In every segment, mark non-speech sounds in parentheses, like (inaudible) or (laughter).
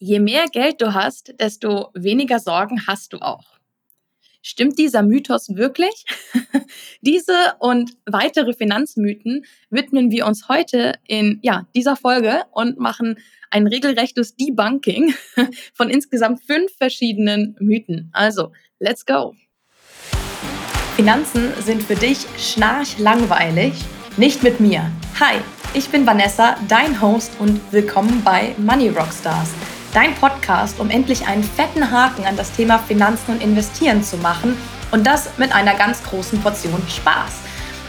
Je mehr Geld du hast, desto weniger Sorgen hast du auch. Stimmt dieser Mythos wirklich? (laughs) Diese und weitere Finanzmythen widmen wir uns heute in ja, dieser Folge und machen ein regelrechtes Debunking (laughs) von insgesamt fünf verschiedenen Mythen. Also, let's go! Finanzen sind für dich schnarchlangweilig? Nicht mit mir. Hi, ich bin Vanessa, dein Host und willkommen bei Money Rockstars dein Podcast, um endlich einen fetten Haken an das Thema Finanzen und Investieren zu machen und das mit einer ganz großen Portion Spaß.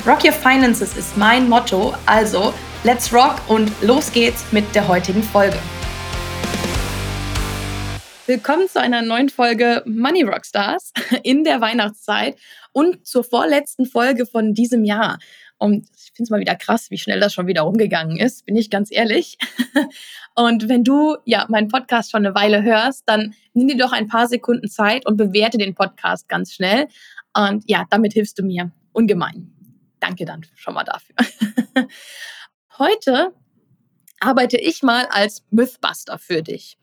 Rock Your Finances ist mein Motto, also let's rock und los geht's mit der heutigen Folge. Willkommen zu einer neuen Folge Money Rockstars in der Weihnachtszeit und zur vorletzten Folge von diesem Jahr. Und finde es mal wieder krass, wie schnell das schon wieder umgegangen ist, bin ich ganz ehrlich. (laughs) Und wenn du ja meinen Podcast schon eine Weile hörst, dann nimm dir doch ein paar Sekunden Zeit und bewerte den Podcast ganz schnell. Und ja, damit hilfst du mir ungemein. Danke dann schon mal dafür. (laughs) Heute arbeite ich mal als Mythbuster für dich.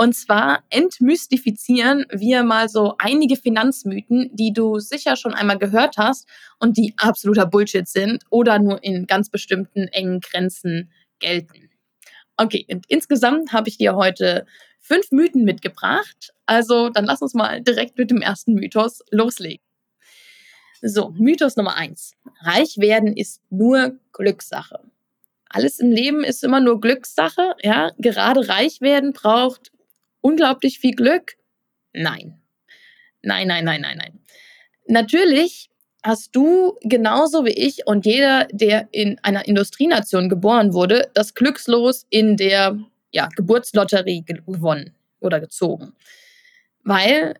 Und zwar entmystifizieren wir mal so einige Finanzmythen, die du sicher schon einmal gehört hast und die absoluter Bullshit sind oder nur in ganz bestimmten engen Grenzen gelten. Okay, und insgesamt habe ich dir heute fünf Mythen mitgebracht. Also dann lass uns mal direkt mit dem ersten Mythos loslegen. So, Mythos Nummer eins. Reich werden ist nur Glückssache. Alles im Leben ist immer nur Glückssache, ja. Gerade reich werden braucht unglaublich viel Glück? Nein. Nein, nein, nein, nein, nein. Natürlich hast du genauso wie ich und jeder, der in einer Industrienation geboren wurde, das Glückslos in der ja, Geburtslotterie gewonnen oder gezogen. Weil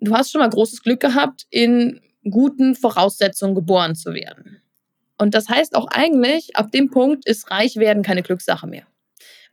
du hast schon mal großes Glück gehabt, in guten Voraussetzungen geboren zu werden. Und das heißt auch eigentlich, ab dem Punkt ist Reichwerden keine Glückssache mehr.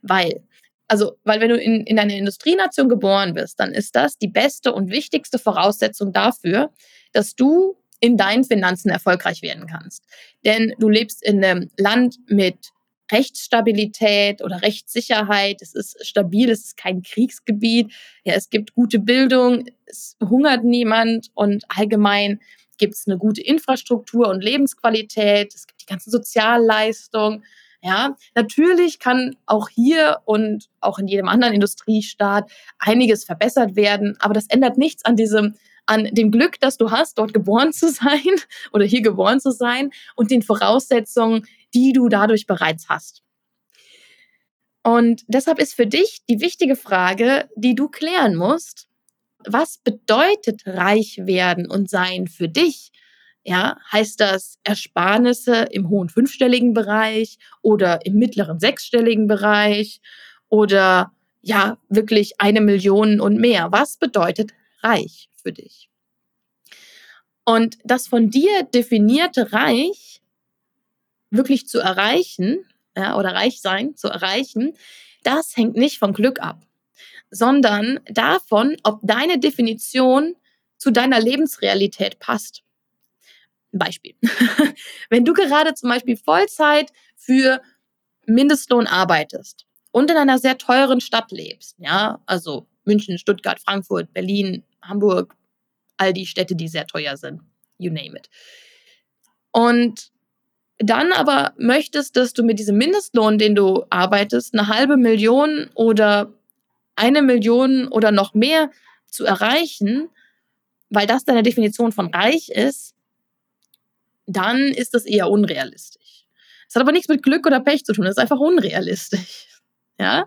Weil also, weil wenn du in, in einer Industrienation geboren bist, dann ist das die beste und wichtigste Voraussetzung dafür, dass du in deinen Finanzen erfolgreich werden kannst. Denn du lebst in einem Land mit Rechtsstabilität oder Rechtssicherheit. Es ist stabil, es ist kein Kriegsgebiet. Ja, es gibt gute Bildung, es hungert niemand und allgemein gibt es eine gute Infrastruktur und Lebensqualität. Es gibt die ganzen Sozialleistungen. Ja, natürlich kann auch hier und auch in jedem anderen Industriestaat einiges verbessert werden, aber das ändert nichts an diesem an dem Glück, das du hast, dort geboren zu sein (laughs) oder hier geboren zu sein und den Voraussetzungen, die du dadurch bereits hast. Und deshalb ist für dich die wichtige Frage, die du klären musst, was bedeutet reich werden und sein für dich? Ja, heißt das Ersparnisse im hohen fünfstelligen Bereich oder im mittleren sechsstelligen Bereich oder ja, wirklich eine Million und mehr? Was bedeutet reich für dich? Und das von dir definierte Reich wirklich zu erreichen, ja, oder reich sein zu erreichen, das hängt nicht vom Glück ab, sondern davon, ob deine Definition zu deiner Lebensrealität passt. Ein Beispiel. (laughs) Wenn du gerade zum Beispiel Vollzeit für Mindestlohn arbeitest und in einer sehr teuren Stadt lebst, ja, also München, Stuttgart, Frankfurt, Berlin, Hamburg, all die Städte, die sehr teuer sind, you name it. Und dann aber möchtest, dass du mit diesem Mindestlohn, den du arbeitest, eine halbe Million oder eine Million oder noch mehr zu erreichen, weil das deine Definition von reich ist, dann ist das eher unrealistisch. Es hat aber nichts mit Glück oder Pech zu tun, es ist einfach unrealistisch. (laughs) Ja?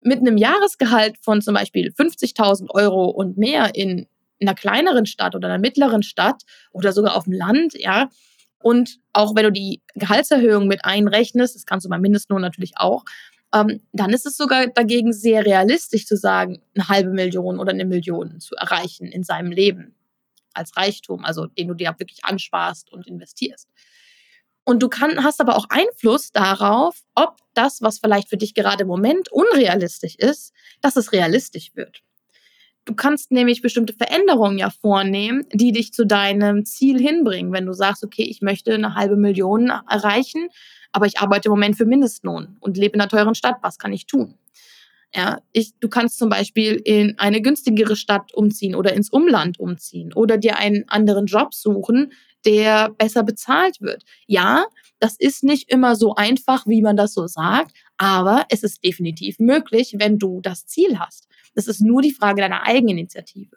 Mit einem Jahresgehalt von zum Beispiel 50.000 Euro und mehr in, in einer kleineren Stadt oder einer mittleren Stadt oder sogar auf dem Land, ja, und auch wenn du die Gehaltserhöhung mit einrechnest, das kannst du beim Mindestlohn natürlich auch, ähm, dann ist es sogar dagegen sehr realistisch zu sagen, eine halbe Million oder eine Million zu erreichen in seinem Leben als Reichtum, also den du dir wirklich ansparst und investierst. Und du kann, hast aber auch Einfluss darauf, ob das, was vielleicht für dich gerade im Moment unrealistisch ist, dass es realistisch wird. Du kannst nämlich bestimmte Veränderungen ja vornehmen, die dich zu deinem Ziel hinbringen. Wenn du sagst, okay, ich möchte eine halbe Million erreichen, aber ich arbeite im Moment für Mindestlohn und lebe in einer teuren Stadt, was kann ich tun? Ja, ich, du kannst zum Beispiel in eine günstigere Stadt umziehen oder ins Umland umziehen oder dir einen anderen Job suchen, der besser bezahlt wird. Ja, das ist nicht immer so einfach, wie man das so sagt, aber es ist definitiv möglich, wenn du das Ziel hast. Das ist nur die Frage deiner Eigeninitiative.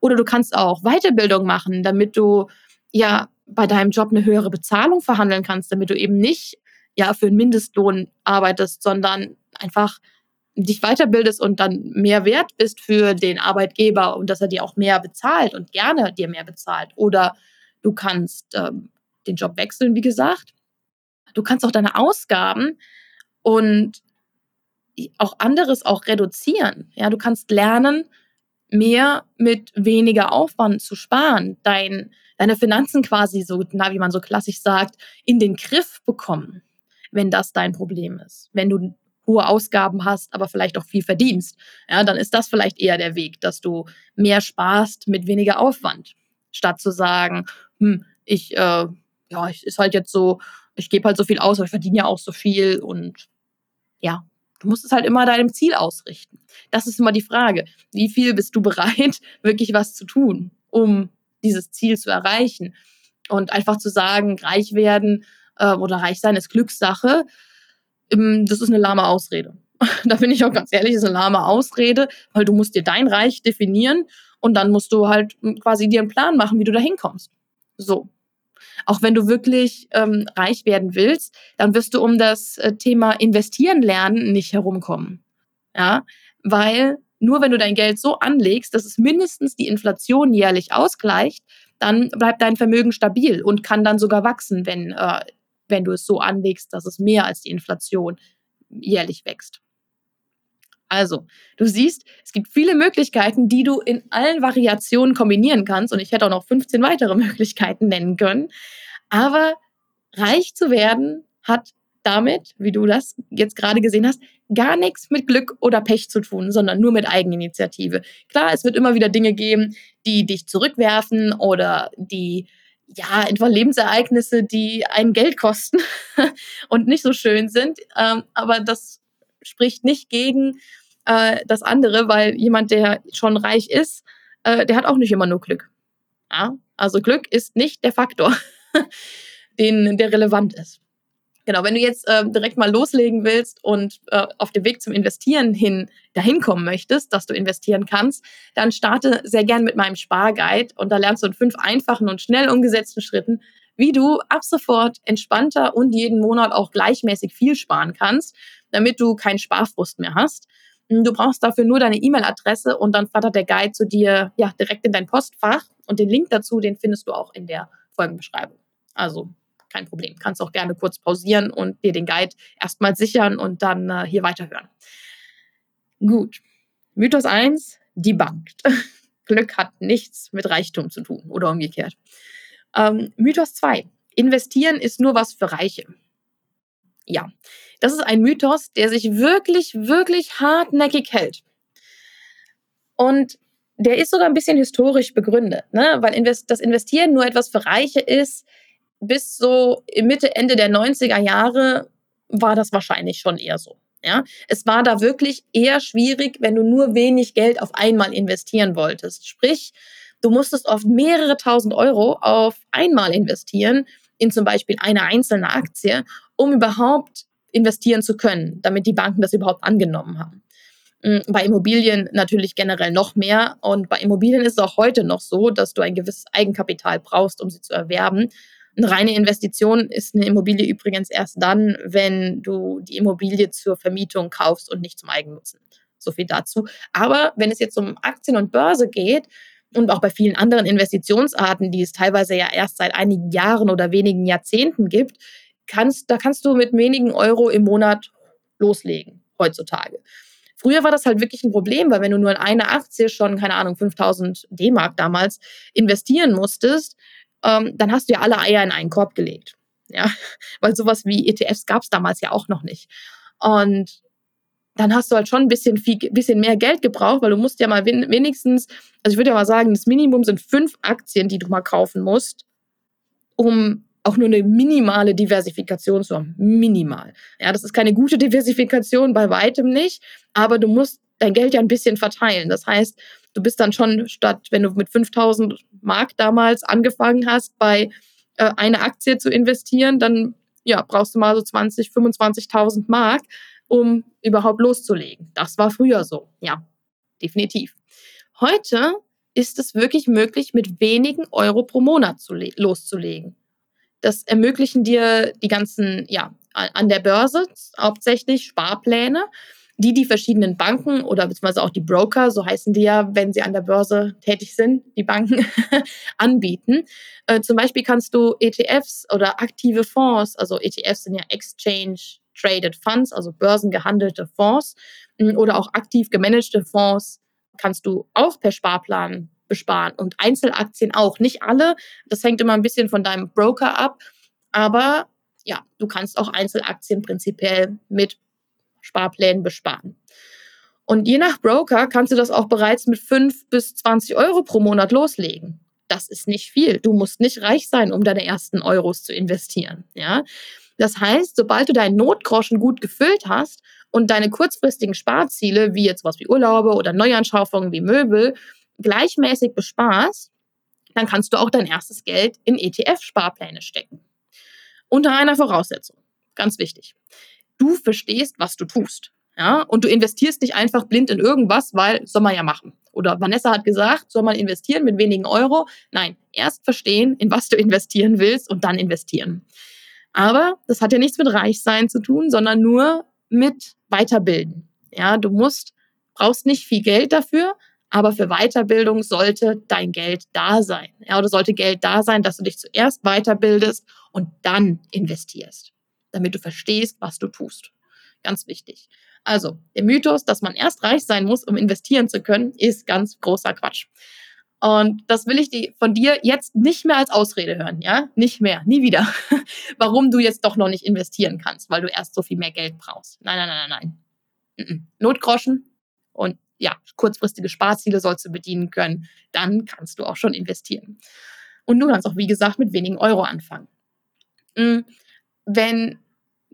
Oder du kannst auch Weiterbildung machen, damit du ja bei deinem Job eine höhere Bezahlung verhandeln kannst, damit du eben nicht ja für einen Mindestlohn arbeitest, sondern einfach dich weiterbildest und dann mehr wert bist für den Arbeitgeber und dass er dir auch mehr bezahlt und gerne dir mehr bezahlt. Oder du kannst ähm, den Job wechseln, wie gesagt. Du kannst auch deine Ausgaben und auch anderes auch reduzieren. Ja, du kannst lernen, mehr mit weniger Aufwand zu sparen, dein, deine Finanzen quasi so, na, wie man so klassisch sagt, in den Griff bekommen, wenn das dein Problem ist. Wenn du hohe Ausgaben hast, aber vielleicht auch viel verdienst, ja, dann ist das vielleicht eher der Weg, dass du mehr sparst mit weniger Aufwand, statt zu sagen, hm, ich, äh, ja, ich ist halt jetzt so, ich gebe halt so viel aus, aber ich verdiene ja auch so viel und ja, du musst es halt immer deinem Ziel ausrichten. Das ist immer die Frage. Wie viel bist du bereit, (laughs) wirklich was zu tun, um dieses Ziel zu erreichen? Und einfach zu sagen, reich werden äh, oder reich sein ist Glückssache, das ist eine lahme Ausrede. (laughs) da bin ich auch ganz ehrlich, das ist eine lahme Ausrede, weil du musst dir dein Reich definieren und dann musst du halt hm, quasi dir einen Plan machen, wie du da hinkommst. So. Auch wenn du wirklich ähm, reich werden willst, dann wirst du um das äh, Thema Investieren lernen nicht herumkommen. Ja, weil nur wenn du dein Geld so anlegst, dass es mindestens die Inflation jährlich ausgleicht, dann bleibt dein Vermögen stabil und kann dann sogar wachsen, wenn äh, wenn du es so anlegst, dass es mehr als die Inflation jährlich wächst. Also, du siehst, es gibt viele Möglichkeiten, die du in allen Variationen kombinieren kannst. Und ich hätte auch noch 15 weitere (laughs) Möglichkeiten nennen können. Aber reich zu werden hat damit, wie du das jetzt gerade gesehen hast, gar nichts mit Glück oder Pech zu tun, sondern nur mit Eigeninitiative. Klar, es wird immer wieder Dinge geben, die dich zurückwerfen oder die ja, einfach Lebensereignisse, die einen Geld kosten (laughs) und nicht so schön sind. Ähm, aber das spricht nicht gegen äh, das andere, weil jemand, der schon reich ist, äh, der hat auch nicht immer nur Glück. Ja? Also Glück ist nicht der Faktor, (laughs) den, der relevant ist. Genau, wenn du jetzt äh, direkt mal loslegen willst und äh, auf dem Weg zum Investieren hin dahin kommen möchtest, dass du investieren kannst, dann starte sehr gern mit meinem Sparguide und da lernst du in fünf einfachen und schnell umgesetzten Schritten, wie du ab sofort entspannter und jeden Monat auch gleichmäßig viel sparen kannst, damit du keinen Sparfrust mehr hast. Du brauchst dafür nur deine E-Mail-Adresse und dann flattert der Guide zu dir ja direkt in dein Postfach und den Link dazu, den findest du auch in der Folgenbeschreibung. Also kein Problem. Kannst auch gerne kurz pausieren und dir den Guide erstmal sichern und dann äh, hier weiterhören. Gut. Mythos 1, debunked. (laughs) Glück hat nichts mit Reichtum zu tun oder umgekehrt. Ähm, Mythos 2, investieren ist nur was für Reiche. Ja, das ist ein Mythos, der sich wirklich, wirklich hartnäckig hält. Und der ist sogar ein bisschen historisch begründet, ne? weil das Investieren nur etwas für Reiche ist, bis so Mitte, Ende der 90er Jahre war das wahrscheinlich schon eher so. Ja, es war da wirklich eher schwierig, wenn du nur wenig Geld auf einmal investieren wolltest. Sprich, du musstest oft mehrere tausend Euro auf einmal investieren in zum Beispiel eine einzelne Aktie, um überhaupt investieren zu können, damit die Banken das überhaupt angenommen haben. Hm, bei Immobilien natürlich generell noch mehr. Und bei Immobilien ist es auch heute noch so, dass du ein gewisses Eigenkapital brauchst, um sie zu erwerben. Eine reine Investition ist eine Immobilie übrigens erst dann, wenn du die Immobilie zur Vermietung kaufst und nicht zum Eigennutzen. So viel dazu. Aber wenn es jetzt um Aktien und Börse geht und auch bei vielen anderen Investitionsarten, die es teilweise ja erst seit einigen Jahren oder wenigen Jahrzehnten gibt, kannst, da kannst du mit wenigen Euro im Monat loslegen heutzutage. Früher war das halt wirklich ein Problem, weil wenn du nur in eine Aktie schon, keine Ahnung, 5000 D-Mark damals investieren musstest, ähm, dann hast du ja alle Eier in einen Korb gelegt. Ja, (laughs) weil sowas wie ETFs gab es damals ja auch noch nicht. Und dann hast du halt schon ein bisschen, viel, bisschen mehr Geld gebraucht, weil du musst ja mal wenigstens, also ich würde ja mal sagen, das Minimum sind fünf Aktien, die du mal kaufen musst, um auch nur eine minimale Diversifikation zu haben. Minimal. Ja, das ist keine gute Diversifikation, bei weitem nicht, aber du musst dein Geld ja ein bisschen verteilen. Das heißt, du bist dann schon statt, wenn du mit 5000 Mark damals angefangen hast, bei äh, eine Aktie zu investieren, dann ja, brauchst du mal so 20, 25.000 Mark, um überhaupt loszulegen. Das war früher so. Ja, definitiv. Heute ist es wirklich möglich, mit wenigen Euro pro Monat loszulegen. Das ermöglichen dir die ganzen, ja, an der Börse hauptsächlich Sparpläne, die die verschiedenen Banken oder beziehungsweise auch die Broker, so heißen die ja, wenn sie an der Börse tätig sind, die Banken (laughs) anbieten. Äh, zum Beispiel kannst du ETFs oder aktive Fonds, also ETFs sind ja Exchange Traded Funds, also börsengehandelte Fonds oder auch aktiv gemanagte Fonds, kannst du auch per Sparplan besparen und Einzelaktien auch. Nicht alle, das hängt immer ein bisschen von deinem Broker ab, aber ja, du kannst auch Einzelaktien prinzipiell mit Sparplänen besparen. Und je nach Broker kannst du das auch bereits mit 5 bis 20 Euro pro Monat loslegen. Das ist nicht viel. Du musst nicht reich sein, um deine ersten Euros zu investieren. Ja? Das heißt, sobald du deinen Notgroschen gut gefüllt hast und deine kurzfristigen Sparziele, wie jetzt was wie Urlaube oder Neuanschaffungen wie Möbel, gleichmäßig besparst, dann kannst du auch dein erstes Geld in ETF-Sparpläne stecken. Unter einer Voraussetzung. Ganz wichtig. Du verstehst, was du tust. Ja, und du investierst nicht einfach blind in irgendwas, weil soll man ja machen. Oder Vanessa hat gesagt, soll man investieren mit wenigen Euro? Nein, erst verstehen, in was du investieren willst und dann investieren. Aber das hat ja nichts mit Reichsein zu tun, sondern nur mit Weiterbilden. Ja, du musst, brauchst nicht viel Geld dafür, aber für Weiterbildung sollte dein Geld da sein. Ja, oder sollte Geld da sein, dass du dich zuerst weiterbildest und dann investierst, damit du verstehst, was du tust. Ganz wichtig. Also, der Mythos, dass man erst reich sein muss, um investieren zu können, ist ganz großer Quatsch. Und das will ich von dir jetzt nicht mehr als Ausrede hören, ja? Nicht mehr, nie wieder. (laughs) Warum du jetzt doch noch nicht investieren kannst, weil du erst so viel mehr Geld brauchst. Nein, nein, nein, nein, nein. Notgroschen und ja, kurzfristige Sparziele sollst du bedienen können, dann kannst du auch schon investieren. Und du kannst auch, wie gesagt, mit wenigen Euro anfangen. Hm, wenn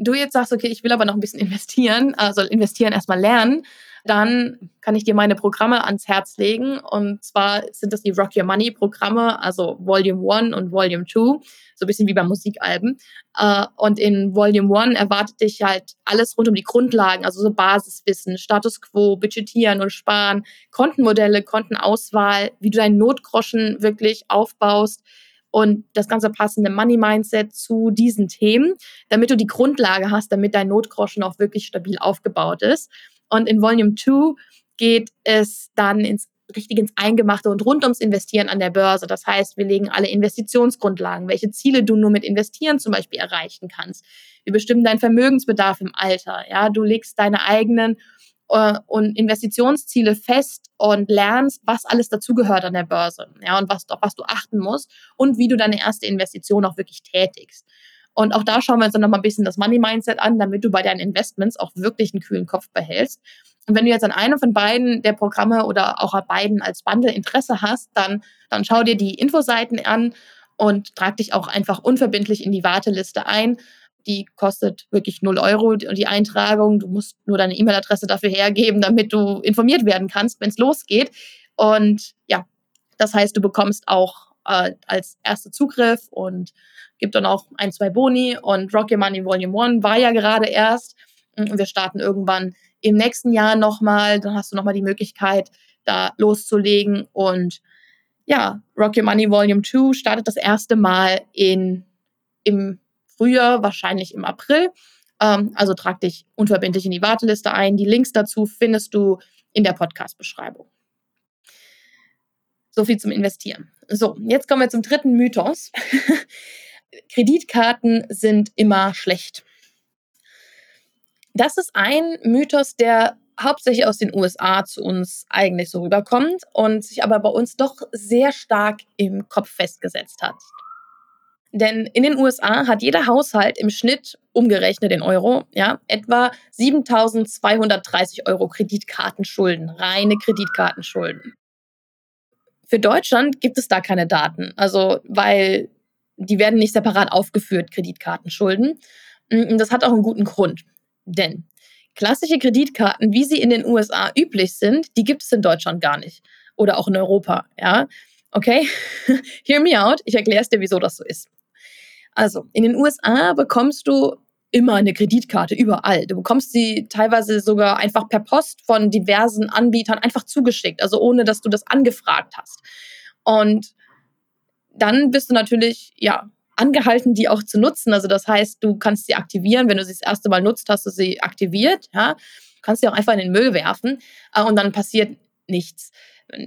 du jetzt sagst, okay, ich will aber noch ein bisschen investieren, also investieren erstmal lernen, dann kann ich dir meine Programme ans Herz legen. Und zwar sind das die Rock Your Money Programme, also Volume 1 und Volume 2, so ein bisschen wie bei Musikalben. Äh, und in Volume 1 erwartet dich halt alles rund um die Grundlagen, also so Basiswissen, Status Quo, Budgetieren und Sparen, Kontenmodelle, Kontenauswahl, wie du deinen Notgroschen wirklich aufbaust und das ganze passende Money Mindset zu diesen Themen, damit du die Grundlage hast, damit dein Notgroschen auch wirklich stabil aufgebaut ist. Und in Volume 2 geht es dann ins richtig ins Eingemachte und rund ums Investieren an der Börse. Das heißt, wir legen alle Investitionsgrundlagen, welche Ziele du nur mit Investieren zum Beispiel erreichen kannst. Wir bestimmen deinen Vermögensbedarf im Alter. Ja, du legst deine eigenen äh, und Investitionsziele fest und lernst, was alles dazugehört an der Börse. Ja, und was, auf was du achten musst und wie du deine erste Investition auch wirklich tätigst. Und auch da schauen wir uns dann nochmal ein bisschen das Money Mindset an, damit du bei deinen Investments auch wirklich einen kühlen Kopf behältst. Und wenn du jetzt an einem von beiden der Programme oder auch an beiden als Bundle Interesse hast, dann, dann schau dir die Infoseiten an und trag dich auch einfach unverbindlich in die Warteliste ein. Die kostet wirklich 0 Euro die Eintragung. Du musst nur deine E-Mail-Adresse dafür hergeben, damit du informiert werden kannst, wenn es losgeht. Und ja, das heißt, du bekommst auch äh, als erster Zugriff und gibt dann auch ein, zwei Boni und Rock Your Money Volume 1 war ja gerade erst. Und wir starten irgendwann im nächsten Jahr nochmal. Dann hast du nochmal die Möglichkeit, da loszulegen. Und ja, Rock Your Money Volume 2 startet das erste Mal in, im Frühjahr, wahrscheinlich im April. Ähm, also trag dich unverbindlich in die Warteliste ein. Die Links dazu findest du in der Podcast-Beschreibung. So viel zum Investieren. So, jetzt kommen wir zum dritten Mythos. (laughs) Kreditkarten sind immer schlecht. Das ist ein Mythos, der hauptsächlich aus den USA zu uns eigentlich so rüberkommt und sich aber bei uns doch sehr stark im Kopf festgesetzt hat. Denn in den USA hat jeder Haushalt im Schnitt umgerechnet in Euro, ja, etwa 7230 Euro Kreditkartenschulden, reine Kreditkartenschulden. Für Deutschland gibt es da keine Daten, also weil die werden nicht separat aufgeführt, Kreditkartenschulden. Mm, und das hat auch einen guten Grund. Denn klassische Kreditkarten, wie sie in den USA üblich sind, die gibt es in Deutschland gar nicht. Oder auch in Europa. Ja, okay? (laughs) Hear me out. Ich erkläre es dir, wieso das so ist. Also, in den USA bekommst du immer eine Kreditkarte, überall. Du bekommst sie teilweise sogar einfach per Post von diversen Anbietern einfach zugeschickt, also ohne dass du das angefragt hast. Und dann bist du natürlich, ja, angehalten, die auch zu nutzen. Also das heißt, du kannst sie aktivieren. Wenn du sie das erste Mal nutzt, hast du sie aktiviert. Ja? Du kannst sie auch einfach in den Müll werfen äh, und dann passiert nichts,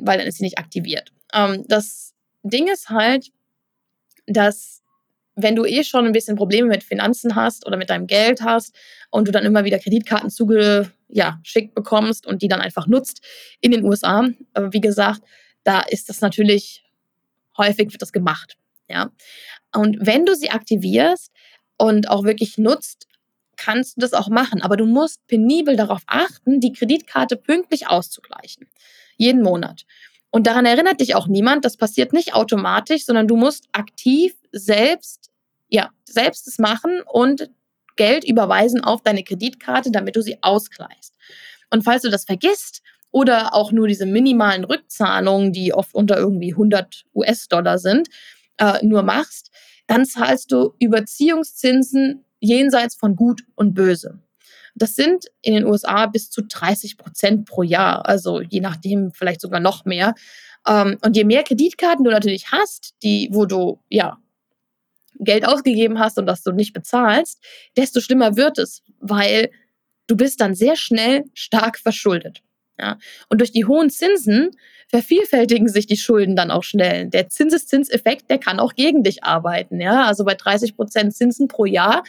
weil dann ist sie nicht aktiviert. Ähm, das Ding ist halt, dass wenn du eh schon ein bisschen Probleme mit Finanzen hast oder mit deinem Geld hast und du dann immer wieder Kreditkarten zugeschickt ja, bekommst und die dann einfach nutzt in den USA, wie gesagt, da ist das natürlich häufig wird das gemacht. Ja. Und wenn du sie aktivierst und auch wirklich nutzt, kannst du das auch machen. Aber du musst penibel darauf achten, die Kreditkarte pünktlich auszugleichen. Jeden Monat. Und daran erinnert dich auch niemand. Das passiert nicht automatisch, sondern du musst aktiv selbst, ja, selbst es machen und Geld überweisen auf deine Kreditkarte, damit du sie ausgleichst. Und falls du das vergisst oder auch nur diese minimalen Rückzahlungen, die oft unter irgendwie 100 US-Dollar sind, äh, nur machst, dann zahlst du Überziehungszinsen jenseits von Gut und Böse. Das sind in den USA bis zu 30 Prozent pro Jahr, also je nachdem vielleicht sogar noch mehr. Ähm, und je mehr Kreditkarten du natürlich hast, die, wo du ja Geld ausgegeben hast und das du nicht bezahlst, desto schlimmer wird es, weil du bist dann sehr schnell stark verschuldet. Ja? Und durch die hohen Zinsen vervielfältigen sich die Schulden dann auch schnell. Der Zinseszinseffekt, der kann auch gegen dich arbeiten. Ja? Also bei 30 Prozent Zinsen pro Jahr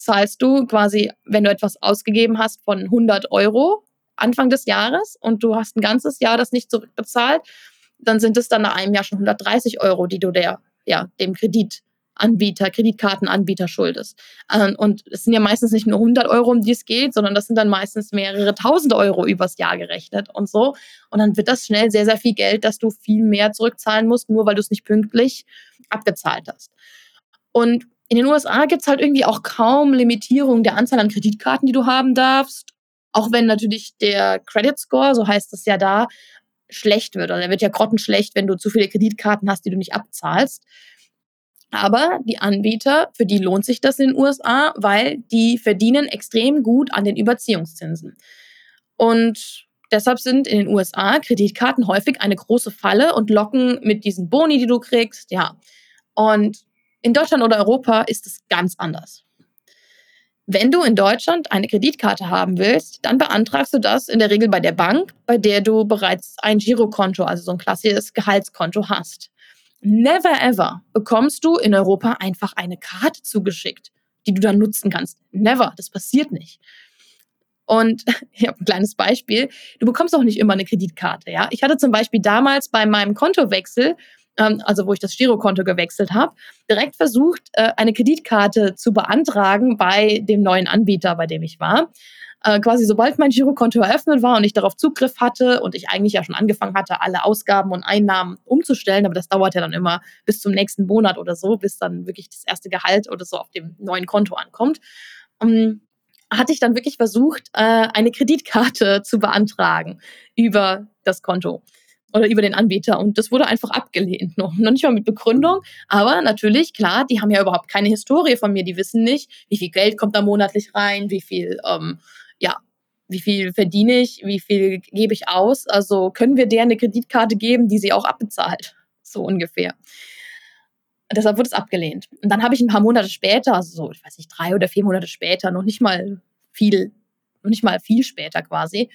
zahlst du quasi, wenn du etwas ausgegeben hast von 100 Euro Anfang des Jahres und du hast ein ganzes Jahr das nicht zurückbezahlt, dann sind es dann nach einem Jahr schon 130 Euro, die du der, ja, dem Kredit Anbieter, Kreditkartenanbieter schuldest. Ähm, und es sind ja meistens nicht nur 100 Euro, um die es geht, sondern das sind dann meistens mehrere tausend Euro übers Jahr gerechnet und so. Und dann wird das schnell sehr, sehr viel Geld, dass du viel mehr zurückzahlen musst, nur weil du es nicht pünktlich abgezahlt hast. Und in den USA gibt es halt irgendwie auch kaum Limitierung der Anzahl an Kreditkarten, die du haben darfst. Auch wenn natürlich der Credit Score, so heißt es ja da, schlecht wird. Also er wird ja grottenschlecht, wenn du zu viele Kreditkarten hast, die du nicht abzahlst. Aber die Anbieter, für die lohnt sich das in den USA, weil die verdienen extrem gut an den Überziehungszinsen. Und deshalb sind in den USA Kreditkarten häufig eine große Falle und locken mit diesen Boni, die du kriegst, ja. Und in Deutschland oder Europa ist es ganz anders. Wenn du in Deutschland eine Kreditkarte haben willst, dann beantragst du das in der Regel bei der Bank, bei der du bereits ein Girokonto, also so ein klassisches Gehaltskonto hast. Never ever bekommst du in Europa einfach eine Karte zugeschickt, die du dann nutzen kannst. Never, das passiert nicht. Und (laughs) ich habe ein kleines Beispiel. Du bekommst auch nicht immer eine Kreditkarte. Ja, ich hatte zum Beispiel damals bei meinem Kontowechsel, ähm, also wo ich das Girokonto gewechselt habe, direkt versucht, äh, eine Kreditkarte zu beantragen bei dem neuen Anbieter, bei dem ich war äh, quasi sobald mein Girokonto eröffnet war und ich darauf Zugriff hatte und ich eigentlich ja schon angefangen hatte, alle Ausgaben und Einnahmen umzustellen, aber das dauert ja dann immer bis zum nächsten Monat oder so, bis dann wirklich das erste Gehalt oder so auf dem neuen Konto ankommt. Um, ähm, hatte ich dann wirklich versucht, äh, eine Kreditkarte zu beantragen über das Konto oder über den Anbieter. Und das wurde einfach abgelehnt. Noch, noch nicht mal mit Begründung. Aber natürlich, klar, die haben ja überhaupt keine Historie von mir. Die wissen nicht, wie viel Geld kommt da monatlich rein, wie viel ähm, ja, wie viel verdiene ich, wie viel gebe ich aus? Also können wir der eine Kreditkarte geben, die sie auch abbezahlt? So ungefähr. deshalb wurde es abgelehnt. Und dann habe ich ein paar Monate später, also so, ich weiß nicht, drei oder vier Monate später, noch nicht mal viel, noch nicht mal viel später quasi,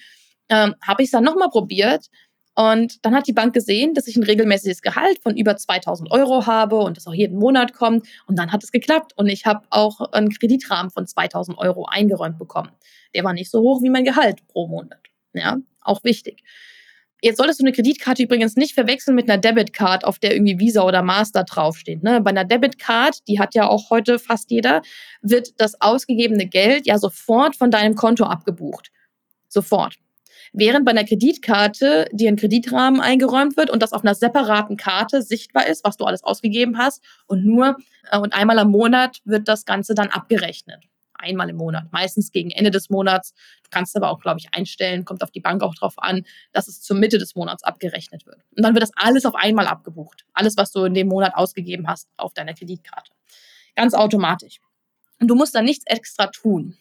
ähm, habe ich es dann nochmal probiert und dann hat die Bank gesehen, dass ich ein regelmäßiges Gehalt von über 2000 Euro habe und das auch jeden Monat kommt. Und dann hat es geklappt. Und ich habe auch einen Kreditrahmen von 2000 Euro eingeräumt bekommen. Der war nicht so hoch wie mein Gehalt pro Monat. Ja, auch wichtig. Jetzt solltest du eine Kreditkarte übrigens nicht verwechseln mit einer Debitcard, auf der irgendwie Visa oder Master draufsteht. Ne? Bei einer Debitcard, die hat ja auch heute fast jeder, wird das ausgegebene Geld ja sofort von deinem Konto abgebucht. Sofort. Während bei einer Kreditkarte dir ein Kreditrahmen eingeräumt wird und das auf einer separaten Karte sichtbar ist, was du alles ausgegeben hast und nur äh, und einmal am Monat wird das Ganze dann abgerechnet. Einmal im Monat, meistens gegen Ende des Monats. Du kannst aber auch, glaube ich, einstellen, kommt auf die Bank auch drauf an, dass es zur Mitte des Monats abgerechnet wird. Und dann wird das alles auf einmal abgebucht. Alles, was du in dem Monat ausgegeben hast, auf deiner Kreditkarte. Ganz automatisch. Und du musst dann nichts extra tun.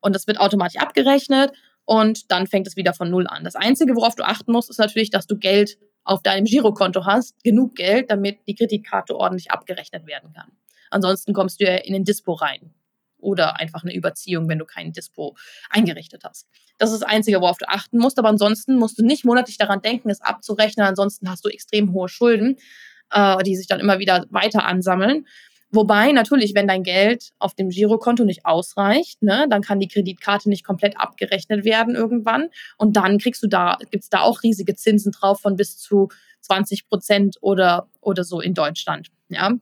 Und das wird automatisch abgerechnet und dann fängt es wieder von Null an. Das Einzige, worauf du achten musst, ist natürlich, dass du Geld auf deinem Girokonto hast, genug Geld, damit die Kreditkarte ordentlich abgerechnet werden kann. Ansonsten kommst du ja in den Dispo rein oder einfach eine Überziehung, wenn du keinen Dispo eingerichtet hast. Das ist das Einzige, worauf du achten musst. Aber ansonsten musst du nicht monatlich daran denken, es abzurechnen. Ansonsten hast du extrem hohe Schulden, äh, die sich dann immer wieder weiter ansammeln. Wobei natürlich, wenn dein Geld auf dem Girokonto nicht ausreicht, ne, dann kann die Kreditkarte nicht komplett abgerechnet werden irgendwann. Und dann kriegst du da, gibt's da auch riesige Zinsen drauf von bis zu 20 Prozent oder, oder so in Deutschland. Ja.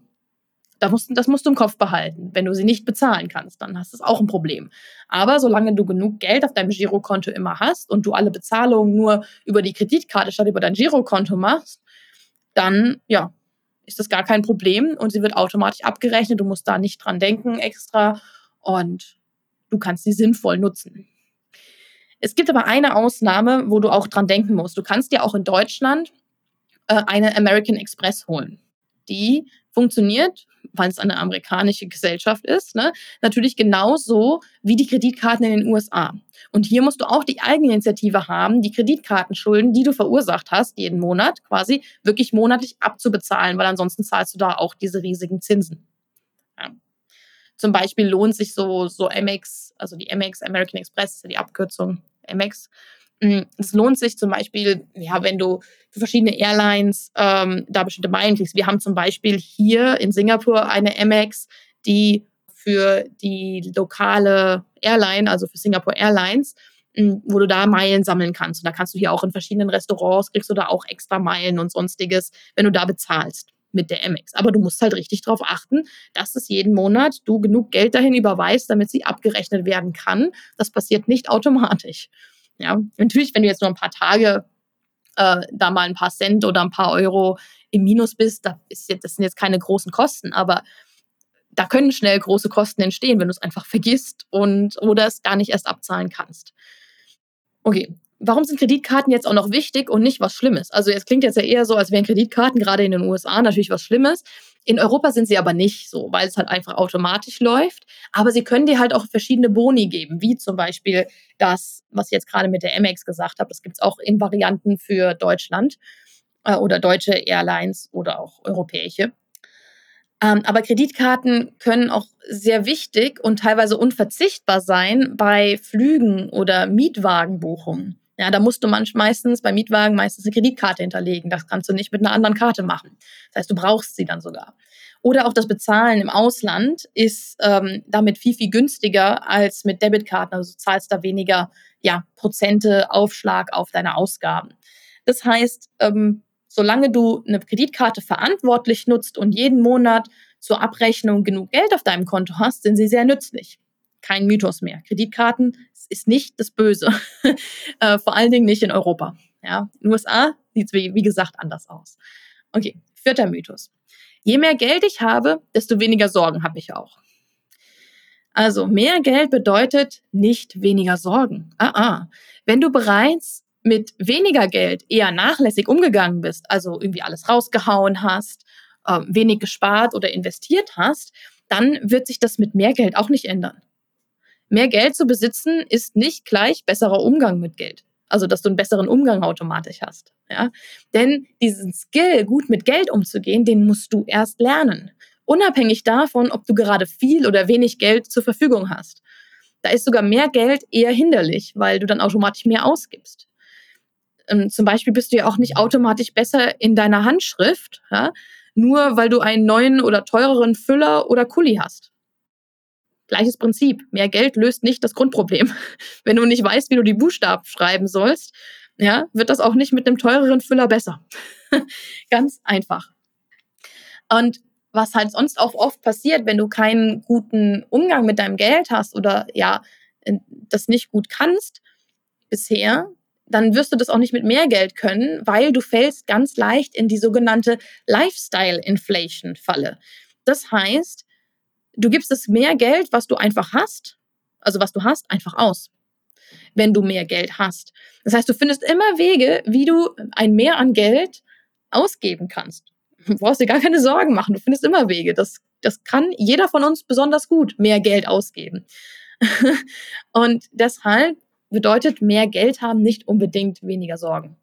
Da musst, das musst du im Kopf behalten. Wenn du sie nicht bezahlen kannst, dann hast du auch ein Problem. Aber solange du genug Geld auf deinem Girokonto immer hast und du alle Bezahlungen nur über die Kreditkarte statt über dein Girokonto machst, dann ja, ist das gar kein Problem und sie wird automatisch abgerechnet. Du musst da nicht dran denken extra und du kannst sie sinnvoll nutzen. Es gibt aber eine Ausnahme, wo du auch dran denken musst. Du kannst dir auch in Deutschland äh, eine American Express holen. Die funktioniert, weil es eine amerikanische Gesellschaft ist, ne, natürlich genauso wie die Kreditkarten in den USA. Und hier musst du auch die Eigeninitiative haben, die Kreditkartenschulden, die du verursacht hast, jeden Monat quasi, wirklich monatlich abzubezahlen, weil ansonsten zahlst du da auch diese riesigen Zinsen. Zum Beispiel lohnt sich so, so Amex, also die Amex, American Express, die Abkürzung hm, es lohnt sich zum Beispiel, ja, wenn du für verschiedene Airlines ähm, da bestimmte Meilen kriegst. Wir haben zum Beispiel hier in Singapur eine Amex, die für die lokale Airline, also für Singapore Airlines, hm, wo du da Meilen sammeln kannst. Und da kannst du hier auch in verschiedenen Restaurants, kriegst du da auch extra Meilen und sonstiges, wenn du da bezahlst mit der Amex. Aber du musst halt richtig darauf achten, dass es jeden Monat du genug Geld dahin überweist, damit sie abgerechnet werden kann. Das passiert nicht automatisch. Ja, natürlich, wenn du jetzt nur ein paar Tage äh, da mal ein paar Cent oder ein paar Euro im Minus bist, da ist jetzt, das sind jetzt keine großen Kosten, aber da können schnell große Kosten entstehen, wenn du es einfach vergisst und oder es gar nicht erst abzahlen kannst. Okay, warum sind Kreditkarten jetzt auch noch wichtig und nicht was Schlimmes? Also es klingt jetzt ja eher so, als wären Kreditkarten gerade in den USA natürlich was Schlimmes. In Europa sind sie aber nicht so, weil es halt einfach automatisch läuft. Aber sie können dir halt auch verschiedene Boni geben, wie zum Beispiel das, was ich jetzt gerade mit der Amex gesagt habe. Das gibt es auch in Varianten für Deutschland äh, oder deutsche Airlines oder auch europäische. Ähm, aber Kreditkarten können auch sehr wichtig und teilweise unverzichtbar sein bei Flügen oder Mietwagenbuchungen. Ja, da musst du manch, meistens bei Mietwagen meistens eine Kreditkarte hinterlegen. Das kannst du nicht mit einer anderen Karte machen. Das heißt, du brauchst sie dann sogar. Oder auch das Bezahlen im Ausland ist ähm, damit viel, viel günstiger als mit Debitkarten. Also du zahlst da weniger ja, Prozente Aufschlag auf deine Ausgaben. Das heißt, ähm, solange du eine Kreditkarte verantwortlich nutzt und jeden Monat zur Abrechnung genug Geld auf deinem Konto hast, sind sie sehr nützlich kein Mythos mehr. Kreditkarten ist nicht das Böse. (laughs) äh, vor allen Dingen nicht in Europa. Ja, in den USA sieht es wie, wie gesagt anders aus. Okay, vierter Mythos. Je mehr Geld ich habe, desto weniger Sorgen habe ich auch. Also mehr Geld bedeutet nicht weniger Sorgen. Ah, ah. Wenn du bereits mit weniger Geld eher nachlässig umgegangen bist, also irgendwie alles rausgehauen hast, äh, wenig gespart oder investiert hast, dann wird sich das mit mehr Geld auch nicht ändern. Mehr Geld zu besitzen ist nicht gleich besserer Umgang mit Geld. Also, dass du einen besseren Umgang automatisch hast. Ja? Denn diesen Skill, gut mit Geld umzugehen, den musst du erst lernen. Unabhängig davon, ob du gerade viel oder wenig Geld zur Verfügung hast. Da ist sogar mehr Geld eher hinderlich, weil du dann automatisch mehr ausgibst. Ähm, zum Beispiel bist du ja auch nicht automatisch besser in deiner Handschrift, ja? nur weil du einen neuen oder teureren Füller oder Kuli hast. Gleiches Prinzip. Mehr Geld löst nicht das Grundproblem. (laughs) Wenn du nicht weißt, wie du die Buchstaben schreiben sollst, ja, wird das auch nicht mit einem teureren Füller besser. (laughs) Ganz einfach. Und was halt sonst auch oft passiert, wenn du keinen guten Umgang mit deinem Geld hast oder ja, das nicht gut kannst bisher, dann wirst du das auch nicht mit mehr Geld können, weil du fällst ganz leicht in die sogenannte Lifestyle Inflation Falle. Das heißt, du gibst das mehr Geld, was du einfach hast, also was du hast, einfach aus, wenn du mehr Geld hast. Das heißt, du findest immer Wege, wie du ein Mehr an Geld ausgeben kannst. (laughs) Du brauchst dir gar keine Sorgen machen. Du findest immer Wege. Das, das kann jeder von uns besonders gut mehr Geld ausgeben. (laughs) und deshalb bedeutet mehr Geld haben nicht unbedingt weniger Sorgen.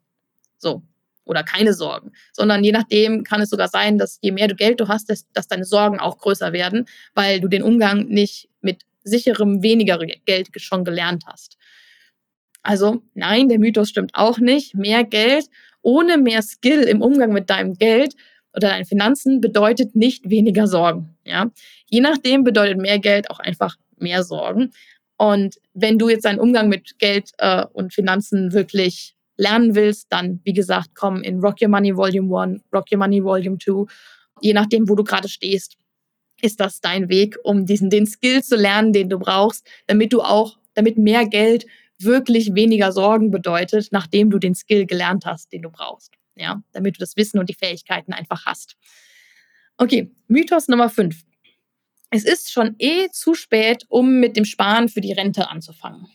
So. Oder keine Sorgen. Sondern je nachdem kann es sogar sein, dass je mehr du Geld du hast, dass, dass deine Sorgen auch größer werden, weil du den Umgang nicht mit sicherem weniger Geld schon gelernt hast. Also nein, der Mythos stimmt auch nicht. Mehr Geld ohne mehr Skill im Umgang mit deinem Geld oder deinen Finanzen bedeutet nicht weniger Sorgen. Ja? Je nachdem bedeutet mehr Geld auch einfach mehr Sorgen. Und wenn du jetzt deinen Umgang mit Geld äh, und Finanzen wirklich lernen willst, dann, wie gesagt, komm in Rock Your Money Volume 1, Rock Your Money Volume 2, je nachdem, wo du gerade stehst, ist das dein Weg, um diesen, den Skill zu lernen, den du brauchst, damit du auch, damit mehr Geld wirklich weniger Sorgen bedeutet, nachdem du den Skill gelernt hast, den du brauchst ja, damit du das Wissen und die Fähigkeiten einfach hast. Okay, Mythos Nummer 5. Es ist schon eh zu spät, um mit dem Sparen für die Rente anzufangen.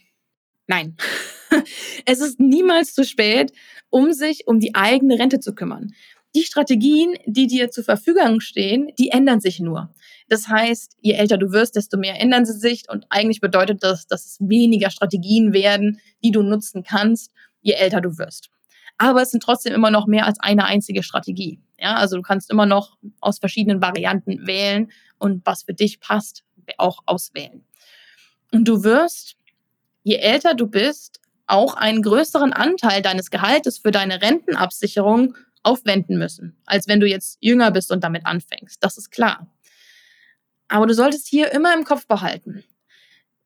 Nein, (laughs) (laughs) es ist niemals zu spät, um sich um die eigene Rente zu kümmern. Die Strategien, die dir zur Verfügung stehen, die ändern sich nur. Das heißt, je älter du wirst, desto mehr ändern sie sich und eigentlich bedeutet das, dass es weniger Strategien werden, die du nutzen kannst, je älter du wirst aber es sind trotzdem immer noch mehr als eine einzige Strategie. Ja, also du kannst immer noch aus verschiedenen Varianten wählen und was für dich passt, auch auswählen. Und du wirst, je älter du bist, auch einen größeren Anteil deines Gehaltes für deine Rentenabsicherung aufwenden müssen, als wenn du jetzt jünger bist und damit anfängst. Das ist klar. Aber du solltest hier immer im Kopf behalten,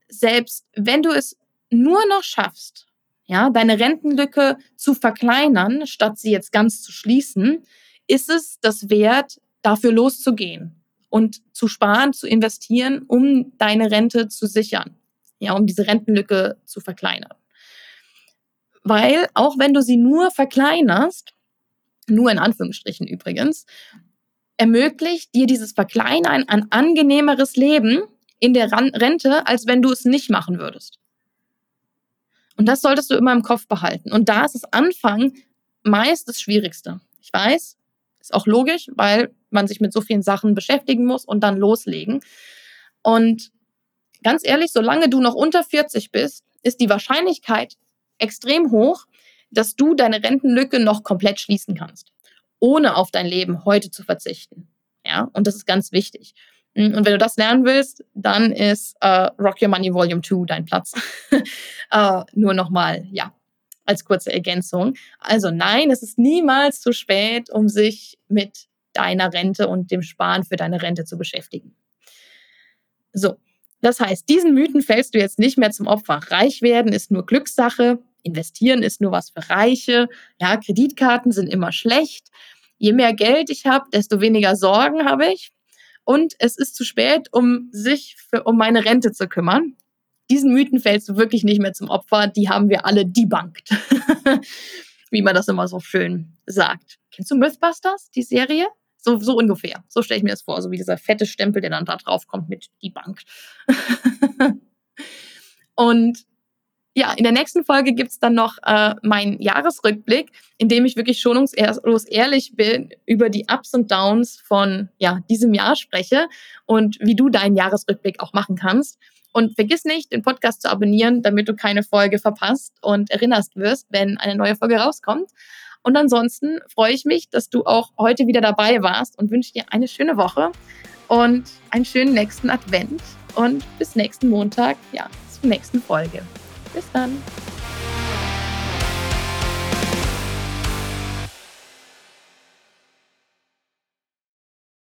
selbst wenn du es nur noch schaffst, ja, deine Rentenlücke zu verkleinern, statt sie jetzt ganz zu schließen, ist es das wert, dafür loszugehen und zu sparen, zu investieren, um deine Rente zu sichern, ja, um diese Rentenlücke zu verkleinern. Weil auch wenn du sie nur verkleinerst, nur in Anführungsstrichen übrigens, ermöglicht dir dieses Verkleinern ein angenehmeres Leben in der Rente, als wenn du es nicht machen würdest. Und das solltest du immer im Kopf behalten. Und da ist das Anfangen meist das Schwierigste. Ich weiß, ist auch logisch, weil man sich mit so vielen Sachen beschäftigen muss und dann loslegen. Und ganz ehrlich, solange du noch unter 40 bist, ist die Wahrscheinlichkeit extrem hoch, dass du deine Rentenlücke noch komplett schließen kannst, ohne auf dein Leben heute zu verzichten. Ja, und das ist ganz wichtig. Hm, und wenn du das lernen willst, dann ist äh, Rock Your Money Volume 2 dein Platz. (laughs) äh, nur nochmal, ja, als kurze Ergänzung. Also nein, es ist niemals zu spät, um sich mit deiner Rente und dem Sparen für deine Rente zu beschäftigen. So, das heißt, diesen Mythen fällst du jetzt nicht mehr zum Opfer. Reich werden ist nur Glückssache, investieren ist nur was für Reiche, ja, Kreditkarten sind immer schlecht. Je mehr Geld ich habe, desto weniger Sorgen habe ich und es ist zu spät, um sich für, um meine Rente zu kümmern. Diesen Mythen fällst du wirklich nicht mehr zum Opfer. Die haben wir alle debunked. (laughs) Wie man das immer so schön sagt. Kennst du Mythbusters, die Serie? So, so ungefähr. So stelle ich mir das vor. So wie dieser fette Stempel, der dann da drauf kommt mit debunked. (laughs) und ja, in der nächsten Folge gibt's dann noch äh, meinen Jahresrückblick, in dem ich wirklich schonungslos ehrlich bin, über die Ups und Downs von ja, diesem Jahr spreche und wie du deinen Jahresrückblick auch machen kannst. Und vergiss nicht, den Podcast zu abonnieren, damit du keine Folge verpasst und erinnerst wirst, wenn eine neue Folge rauskommt. Und ansonsten freue ich mich, dass du auch heute wieder dabei warst und wünsche dir eine schöne Woche und einen schönen nächsten Advent und bis nächsten Montag, ja, zur nächsten Folge. Bis done.